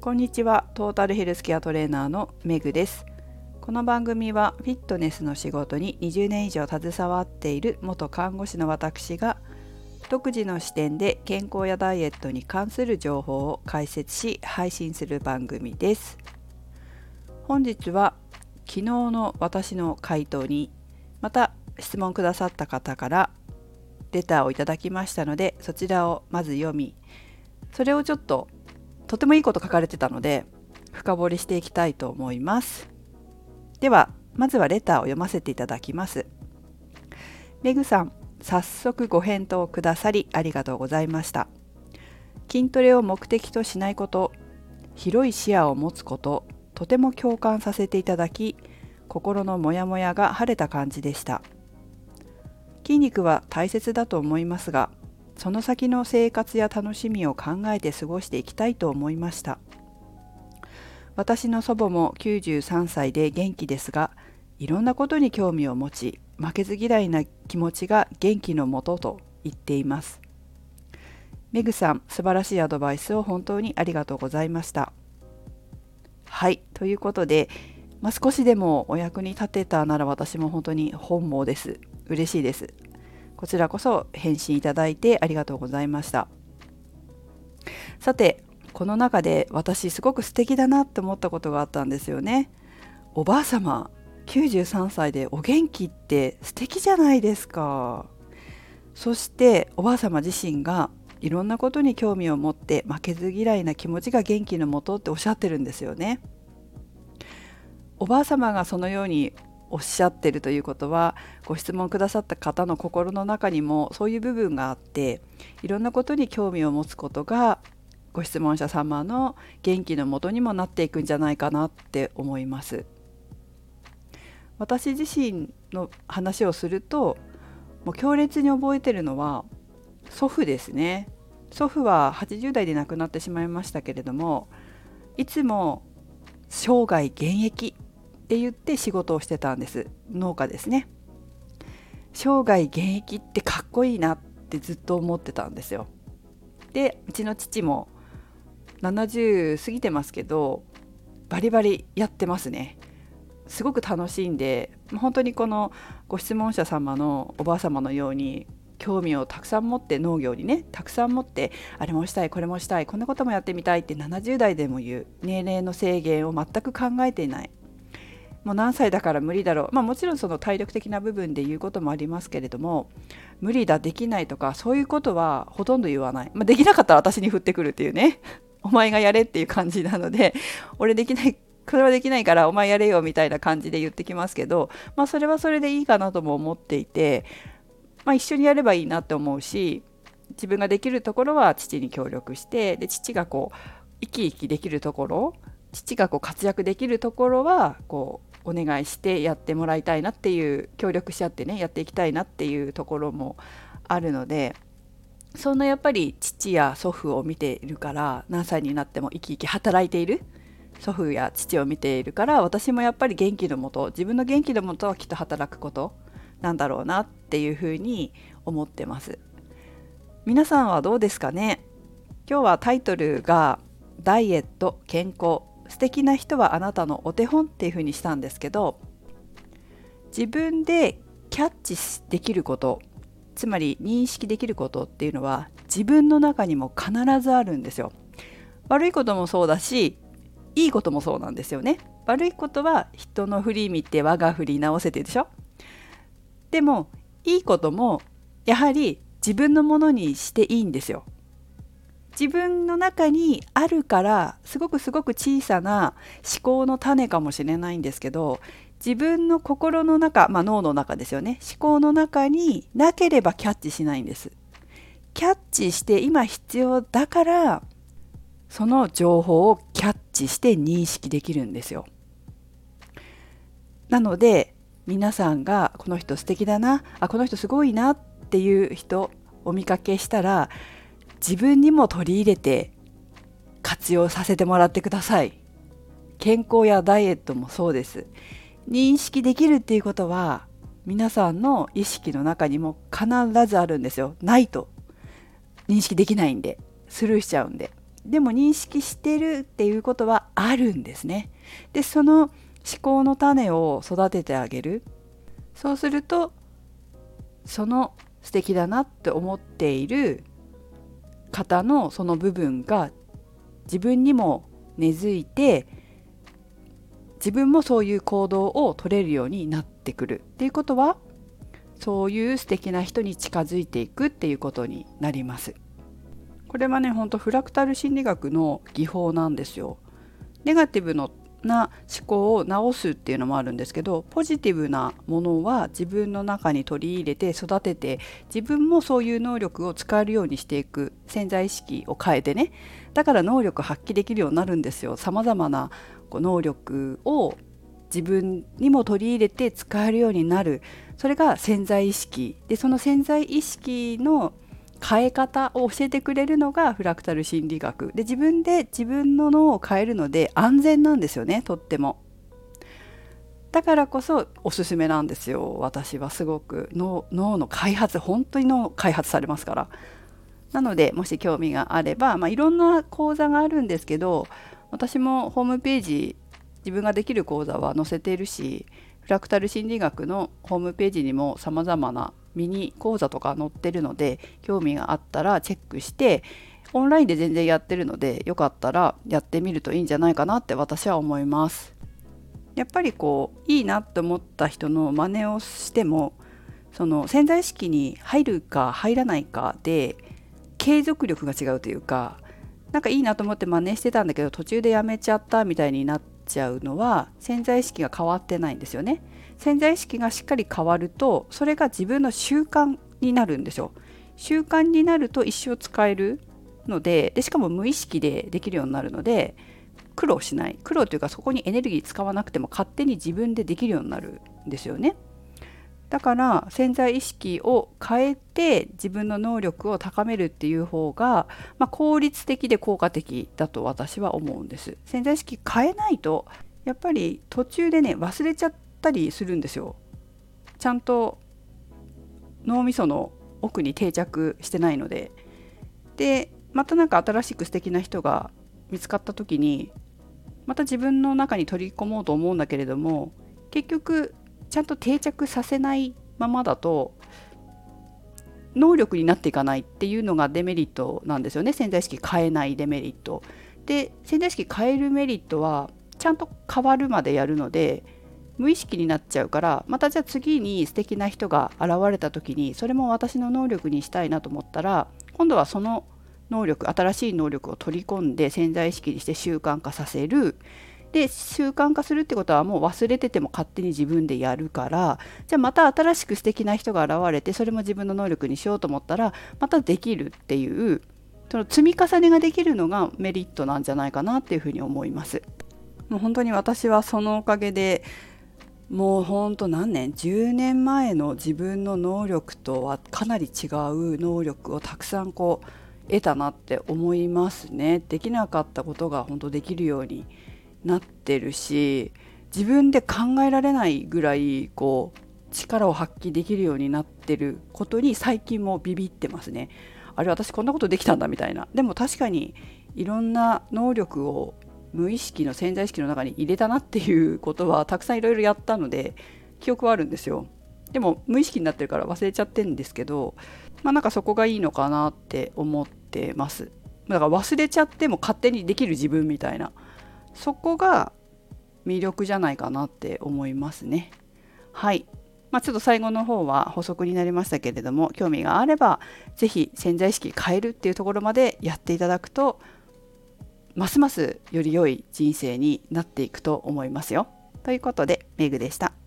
こんにちは。トータルヘルスケアトレーナーのメグです。この番組はフィットネスの仕事に20年以上携わっている元看護師の私が独自の視点で健康やダイエットに関する情報を解説し配信する番組です。本日は昨日の私の回答にまた質問くださった方からレターをいただきましたのでそちらをまず読みそれをちょっととてもいいこと書かれてたので深掘りしていきたいと思います。ではまずはレターを読ませていただきます。メグさん早速ご返答くださりありがとうございました。筋トレを目的としないこと広い視野を持つこととても共感させていただき心のモヤモヤが晴れた感じでした。筋肉は大切だと思いますがその先の生活や楽しみを考えて過ごしていきたいと思いました。私の祖母も93歳で元気ですがいろんなことに興味を持ち負けず嫌いな気持ちが元気のもとと言っています。メグさん素晴らしいアドバイスを本当にありがとうございました。はいということで、まあ、少しでもお役に立てたなら私も本当に本望です。嬉しいです。こちらこそ返信いただいてありがとうございました。さてこの中で私すごく素敵だなって思ったことがあったんですよね。おばあ様93歳でお元気って素敵じゃないですか。そしておばあ様自身がいろんなことに興味を持って負けず嫌いな気持ちが元気のもとっておっしゃってるんですよね。おばあ様がそのようにおっしゃってるということはご質問くださった方の心の中にもそういう部分があっていろんなことに興味を持つことがご質問者様の元気のもとにもなっていくんじゃないかなって思います。私自身の話をするともう強烈に覚えてるのは祖父ですね祖父は80代で亡くなってしまいましたけれどもいつも生涯現役って言って仕事をしてたんです。農家ですね。生涯現役ってかっこいいなってずっと思ってたんですよ。でうちの父も70過ぎてますけどバリバリやってますね。すごく楽しんで本当にこのご質問者様のおばあ様のように興味をたくさん持って農業にねたくさん持ってあれもしたいこれもしたいこんなこともやってみたいって70代でも言う年齢の制限を全く考えていない。もう何歳だから無理だろう。まあもちろんその体力的な部分で言うこともありますけれども無理だできないとかそういうことはほとんど言わない、まあ、できなかったら私に降ってくるっていうね。お前がやれっていう感じなので俺できないこれはできないからお前やれよみたいな感じで言ってきますけどまあそれはそれでいいかなとも思っていてまあ一緒にやればいいなって思うし自分ができるところは父に協力してで父がこう生き生きできるところ父がこう活躍できるところはこうお願いしてやってもらいたいなっていう協力し合ってねやっていきたいなっていうところもあるのでそんなやっぱり父や祖父を見ているから何歳になっても生き生き働いている。祖父や父を見ているから私もやっぱり元気のもと自分の元気のもとはきっと働くことなんだろうなっていうふうに思ってます。皆さんはどうですかね？今日はタイトルがダイエット健康。素敵な人はあなたのお手本っていう風にしたんですけど自分でキャッチできることつまり認識できることっていうのは自分の中にも必ずあるんですよ。悪いこともそうだしいいこともそうなんですよね。悪いことは人の振り見て我が振り直せてでしょでもいいこともやはり自分のものにしていいんですよ。自分の中にあるからすごくすごく小さな思考の種かもしれないんですけど自分の心の中、まあ、脳の中ですよね思考の中になければキャッチしないんです。キャッチして今必要だからその情報をキャッチして認識できるんですよ。なので皆さんがこの人素敵だなあこの人すごいなっていう人お見かけしたら自分にも取り入れて活用させてもらってください。健康やダイエットもそうです。認識できるっていうことは皆さんの意識の中にも必ずあるんですよ。ないと認識できないんでスルーしちゃうんで。でも認識してるっていうことはあるんですね。でその思考の種を育ててあげるそうするとその素敵だなって思っている方のその部分が自分にも根付いて自分もそういう行動を取れるようになってくるっていうことはそういう素敵な人に近づいていくっていうことになります。これはねほんとフラクタル心理学の技法なんですよ。ネガティブのな思考を直すっていうのもあるんですけどポジティブなものは自分の中に取り入れて育てて自分もそういう能力を使えるようにしていく潜在意識を変えてね。だから能力発揮できるようになるんですよ。さまざまな能力を自分にも取り入れて使えるようになる。それが潜在意識。でその潜在意識の変え方を教えてくれるのがフラクタル心理学。で自分で自分の脳を変えるので安全なんですよねとっても。だからこそおすすめなんですよ私はすごく。脳の開発本当に脳開発されますから。なのでもし興味があれば、まあ、いろんな講座があるんですけど私もホームページ自分ができる講座は載せているしフラクタル心理学のホームページにもさまざまなミニ講座とか載ってるので興味があったらチェックしてオンラインで全然やってるのでよかったらやってみるといいんじゃないかなって私は思います。やっぱりこういいなって思った人の真似をしてもその潜在意識に入るか入らないかで継続力が違うというかなんかいいなと思って真似してたんだけど途中でやめちゃったみたいになっちゃうのは潜在意識が変わってないんですよね。潜在意識がしっかり変わるとそれが自分の習慣になるんですよ。習慣になると一生使えるのででしかも無意識でできるようになるので苦労しない苦労というかそこにエネルギー使わなくても勝手に自分でできるようになるんですよね。だから潜在意識を変えて自分の能力を高めるっていう方が、まあ、効率的で効果的だと私は思うんです。潜在意識変えないとやっぱり途中でね忘れちゃったりするんですよ。ちゃんと脳みその奥に定着してないので。でまた何か新しく素敵な人が見つかった時にまた自分の中に取り込もうと思うんだけれども結局ちゃんと定着させないままだと能力になっていかないっていうのがデメリットなんですよね潜在意識変えないデメリット。で潜在意識変えるメリットはちゃんと変わるまでやるので無意識になっちゃうからまたじゃあ次に素敵な人が現れた時にそれも私の能力にしたいなと思ったら今度はその能力新しい能力を取り込んで潜在意識にして習慣化させるで習慣化するってことはもう忘れてても勝手に自分でやるからじゃあまた新しく素敵な人が現れてそれも自分の能力にしようと思ったらまたできるっていうその積み重ねができるのがメリットなんじゃないかなっていうふうに思います。もう本当に私はそのおかげでもうほんと何年？10年前の自分の能力とはかなり違う能力をたくさんこう得たなって思いますね。できなかったことが本当できるようになってるし自分で考えられないぐらいこう力を発揮できるようになってることに最近もビビってますね。あれ私こんなことできたんだみたいな。でも確かにいろんな能力を無意識の潜在意識の中に入れたなっていうことはたくさんいろいろやったので記憶はあるんですよ。でも無意識になってるから忘れちゃってるんですけどまあなんかそこがいいのかなって思ってます。だから忘れちゃっても勝手にできる自分みたいな。そこが魅力じゃないかなって思いますね。はい。まあ、ちょっと最後の方は補足になりましたけれども興味があれば是非潜在意識変えるっていうところまでやっていただくとますますより良い人生になっていくと思いますよ。ということでメグでした。